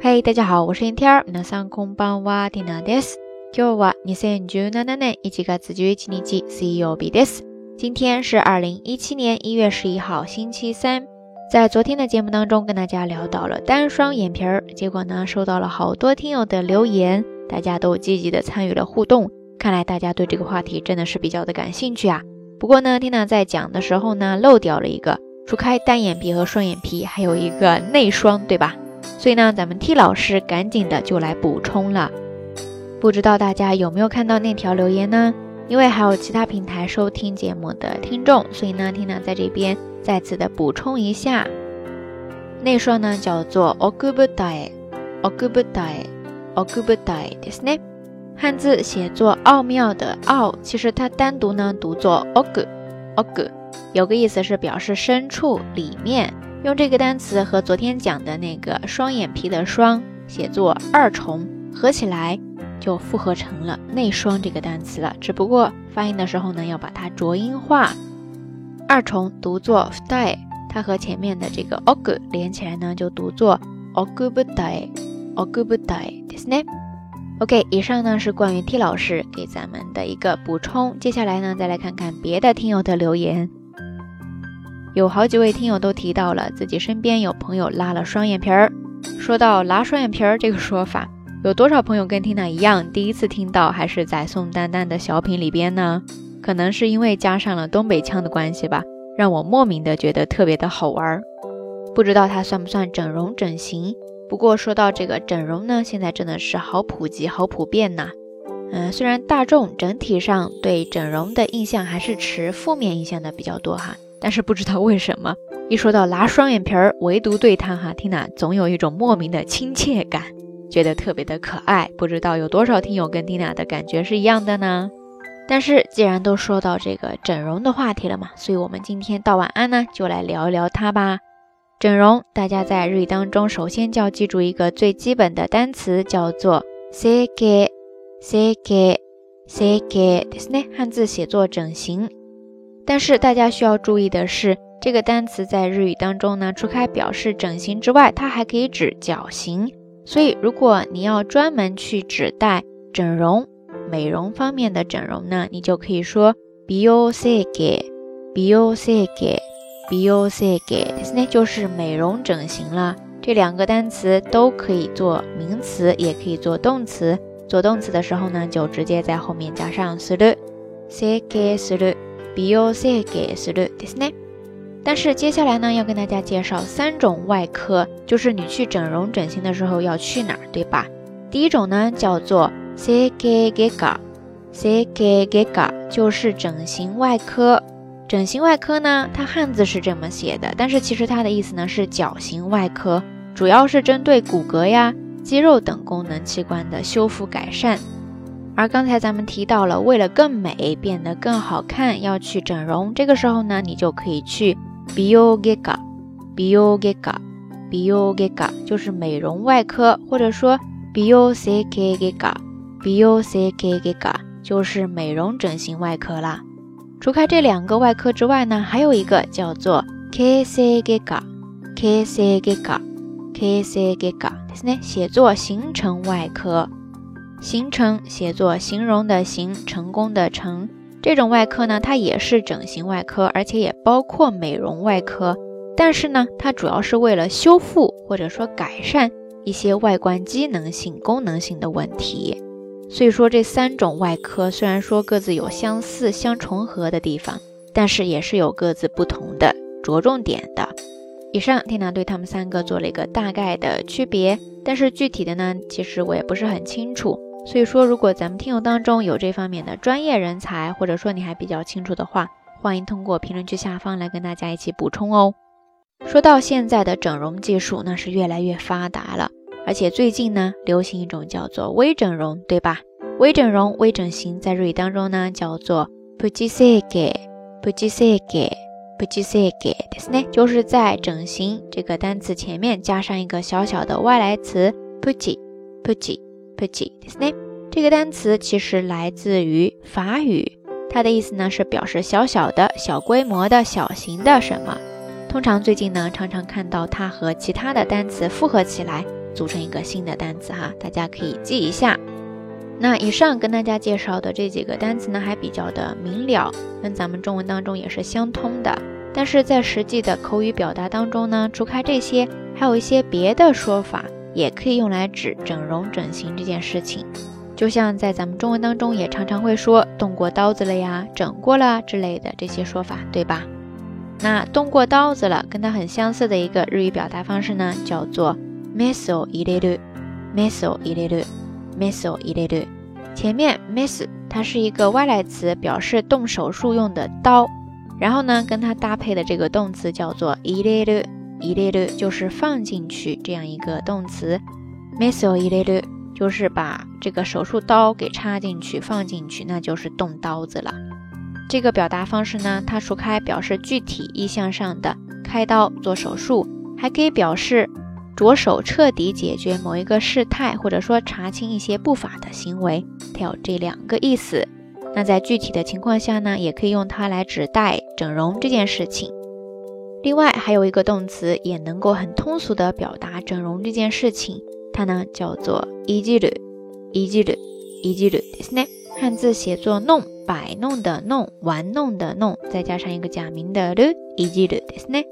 嘿，大家好，我是天天儿。皆さんこんばんは、ティナです。今日は二千十七年一月十一日、水曜日です。今天是二零一七年一月十一号，星期三。在昨天的节目当中，跟大家聊到了单双眼皮儿，结果呢，收到了好多听友的留言，大家都积极的参与了互动。看来大家对这个话题真的是比较的感兴趣啊。不过呢，缇娜在讲的时候呢，漏掉了一个，除开单眼皮和双眼皮，还有一个内双，对吧？ 所以呢，咱们 T 老师赶紧的就来补充了。不知道大家有没有看到那条留言呢？因为还有其他平台收听节目的听众，所以呢，T 娜在这边再次的补充一下。内双呢叫做 ogubudai，ogubudai，ogubudai，ですね。汉字写作奥妙的奥，其实它单独呢读作 og，og，有个意思是表示深处、里面。 用这个单词和昨天讲的那个双眼皮的双写作二重，合起来就复合成了内双这个单词了。只不过发音的时候呢，要把它浊音化。二重读作 ftai，它和前面的这个 og 连起来呢，就读作 ogubudai，ogubudai，对不对？OK，以上呢是关于 T 老师给咱们的一个补充。接下来呢，再来看看别的听友的留言。有好几位听友都提到了自己身边有朋友拉了双眼皮儿。说到拉双眼皮儿这个说法，有多少朋友跟缇娜一样，第一次听到还是在宋丹丹的小品里边呢？可能是因为加上了东北腔的关系吧，让我莫名的觉得特别的好玩儿。不知道它算不算整容整形？不过说到这个整容呢，现在真的是好普及、好普遍呐。嗯，虽然大众整体上对整容的印象还是持负面印象的比较多哈。但是不知道为什么，一说到拉双眼皮儿，唯独对他哈缇娜总有一种莫名的亲切感，觉得特别的可爱。不知道有多少听友跟缇娜的感觉是一样的呢？但是既然都说到这个整容的话题了嘛，所以我们今天道晚安呢，就来聊一聊它吧。整容，大家在日语当中首先就要记住一个最基本的单词，叫做 “seke”，seke，seke，ですね，汉字写作整形。 但是大家需要注意的是，这个单词在日语当中呢，除开表示整形之外，它还可以指矫形。所以，如果你要专门去指代整容、美容方面的整容呢，你就可以说 biosege，biosege，biosege，那就是美容整形了。这两个单词都可以做名词，也可以做动词。做动词的时候呢，就直接在后面加上する，sege する。 美容整形するですね。但是接下来呢，要跟大家介绍三种外科，就是你去整容整形的时候要去哪儿，对吧？第一种呢叫做整形外科，整形外科就是整形外科。整形外科呢，它汉字是这么写的，但是其实它的意思呢是矫形外科，主要是针对骨骼呀、肌肉等功能器官的修复改善。 而刚才咱们提到了，为了更美，变得更好看，要去整容。这个时候呢，你就可以去 biogega，biogega，biogega，就是美容外科，或者说 biosegega，biosegega，就是美容整形外科啦。除开这两个外科之外呢，还有一个叫做 kesegega，kesegega，kesegega，ですね，写作形成外科。 形成写作形容的形，成功的成，这种外科呢，它也是整形外科，而且也包括美容外科。但是呢，它主要是为了修复或者说改善一些外观机能性、功能性的问题。所以说，这三种外科虽然说各自有相似、相重合的地方，但是也是有各自不同的着重点的。以上，天娜对他们三个做了一个大概的区别，但是具体的呢，其实我也不是很清楚。所以说，如果咱们听友当中有这方面的专业人才，或者说你还比较清楚的话，欢迎通过评论区下方来跟大家一起补充哦。说到现在的整容技术，那是越来越发达了，而且最近呢，流行一种叫做微整容，对吧？微整容、微整形在日语当中呢，叫做プチ整形、プチ整形、プチ整形ですね，就是在整形这个单词前面加上一个小小的外来词プ チ、プチ。petit，这个单词其实来自于法语，它的意思呢是表示小小的、小规模的、小型的什么。通常最近呢，常常看到它和其他的单词复合起来， 组成一个新的单词哈，大家可以记一下。那以上跟大家介绍的这几个单词呢，还比较的明了，跟咱们中文当中也是相通的。但是在实际的口语表达当中呢，除开这些，还有一些别的说法， 也可以用来指整容整形这件事情。就像在咱们中文当中，也常常会说动过刀子了呀，整过了之类的这些说法，对吧？那动过刀子了，跟它很相似的一个日语表达方式呢，叫做 meso ireru，meso ireru，meso ireru。前面 mes 它是一个外来词，表示动手术用的刀。然后呢，跟它搭配的这个动词叫做 ireru，ireru 就是放进去这样一个动词。meso ireru 就是把这个手术刀给插进去，放进去，那就是动刀子了。这个表达方式呢，它除开表示具体意向上的开刀做手术，还可以表示。着手彻底解决某一个事态，或者说查清一些不法的行为，它有这两个意思。那在具体的情况下呢，也可以用它来指代整容这件事情。另外还有一个动词也能够很通俗的表达整容这件事情，它呢叫做いじる、いじる、いじるですね。汉字写作弄、摆弄的弄、玩弄的弄，再加上一个假名的る、いじるですね。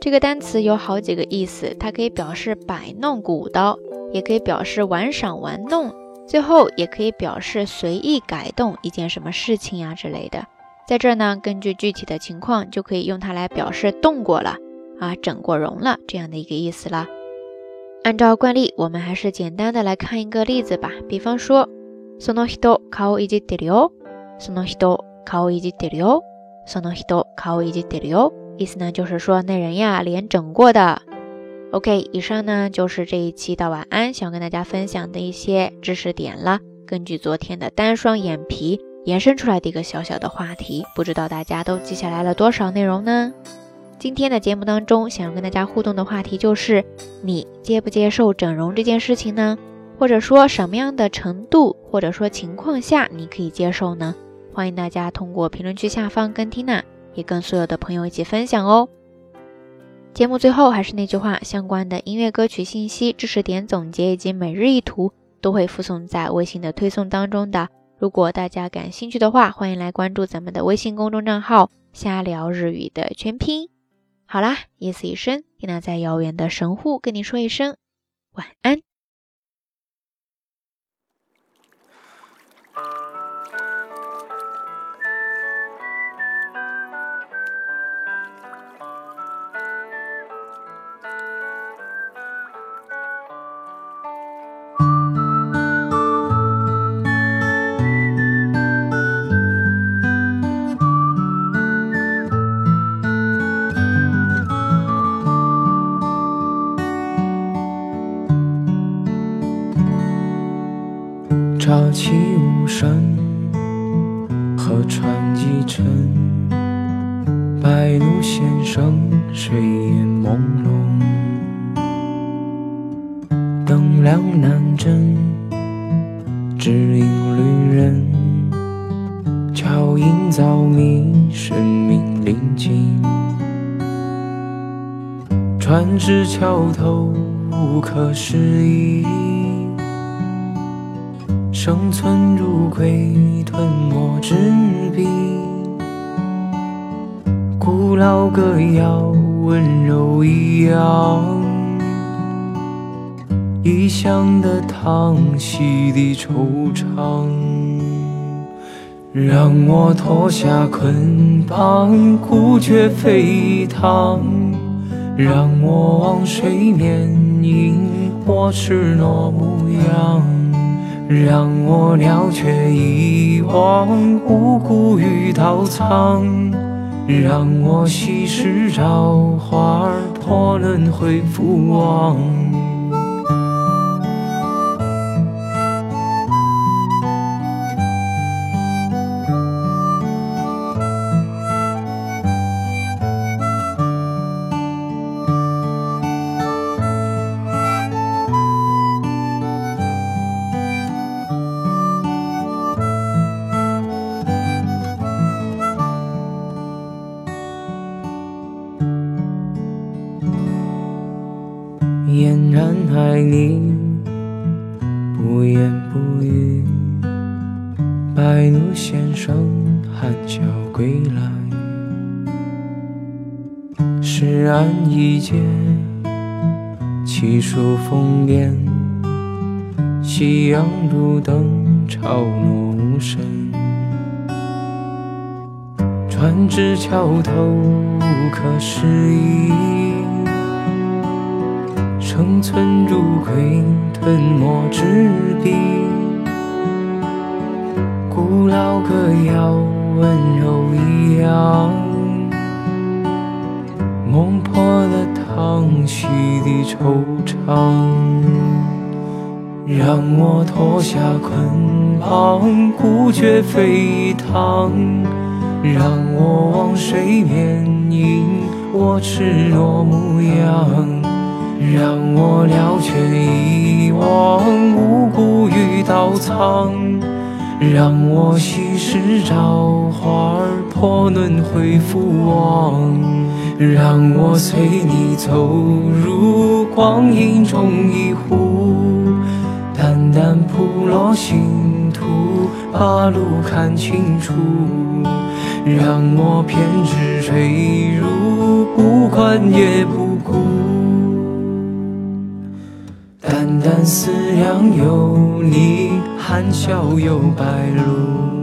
这个单词有好几个意思，它可以表示摆弄鼓捣，也可以表示玩赏玩弄，最后也可以表示随意改动一件什么事情呀之类的。 在这儿呢，根据具体的情况，就可以用它来表示动过了啊，整过容了这样的一个意思了。按照惯例，我们还是简单的来看一个例子吧。比方说，その人顔いじってるよ。その人顔いじってるよ。その人顔いじってるよ。意思呢，就是说那人呀，脸整过的。OK，以上呢就是这一期到晚安想跟大家分享的一些知识点了。根据昨天的单双眼皮 延伸出来的一个小小的话题，不知道大家都记下来了多少内容呢？今天的节目当中，想要跟大家互动的话题就是：你接不接受整容这件事情呢？或者说什么样的程度，或者说情况下你可以接受呢？欢迎大家通过评论区下方跟缇娜。也跟所有的朋友一起分享哦。节目最后还是那句话，相关的音乐歌曲信息、知识点总结以及每日一图都会附送在微信的推送当中的。如果大家感兴趣的话，欢迎来关注咱们的微信公众账号“瞎聊日语”的全拼。好啦，夜色已深，听娜在遥远的神户跟你说一声晚安。起无声，河船几沉，白鹭先生，水烟朦胧，灯亮难枕，只引旅人，桥影早迷，生命临近，船至桥头，无可适宜。生存如鬼，吞没纸笔。古老歌谣，温柔一样。异乡的汤，洗涤惆怅。让我脱下捆绑，孤绝飞腾。让我往水面迎我赤裸模样。让我了却一忘无故与刀藏，让我昔时朝花破轮回复往。爱你，不言不语。白鹿先生含笑归来，诗案一结，七树风帘，夕阳路灯潮落无声。船至桥头无可适宜，生存如龟吞没纸笔。古老歌谣温柔一样，梦破了汤溪的惆怅。让我脱下捆绑，孤绝飞腾。让我往水面迎我赤裸模样，让我了却一往无故与刀藏，让我稀释朝花破轮回复往，让我随你走入光阴中一壶，淡淡铺落星途，把路看清楚。让我偏执坠入，不管也不顾。淡淡思量有你，含笑有白鹭。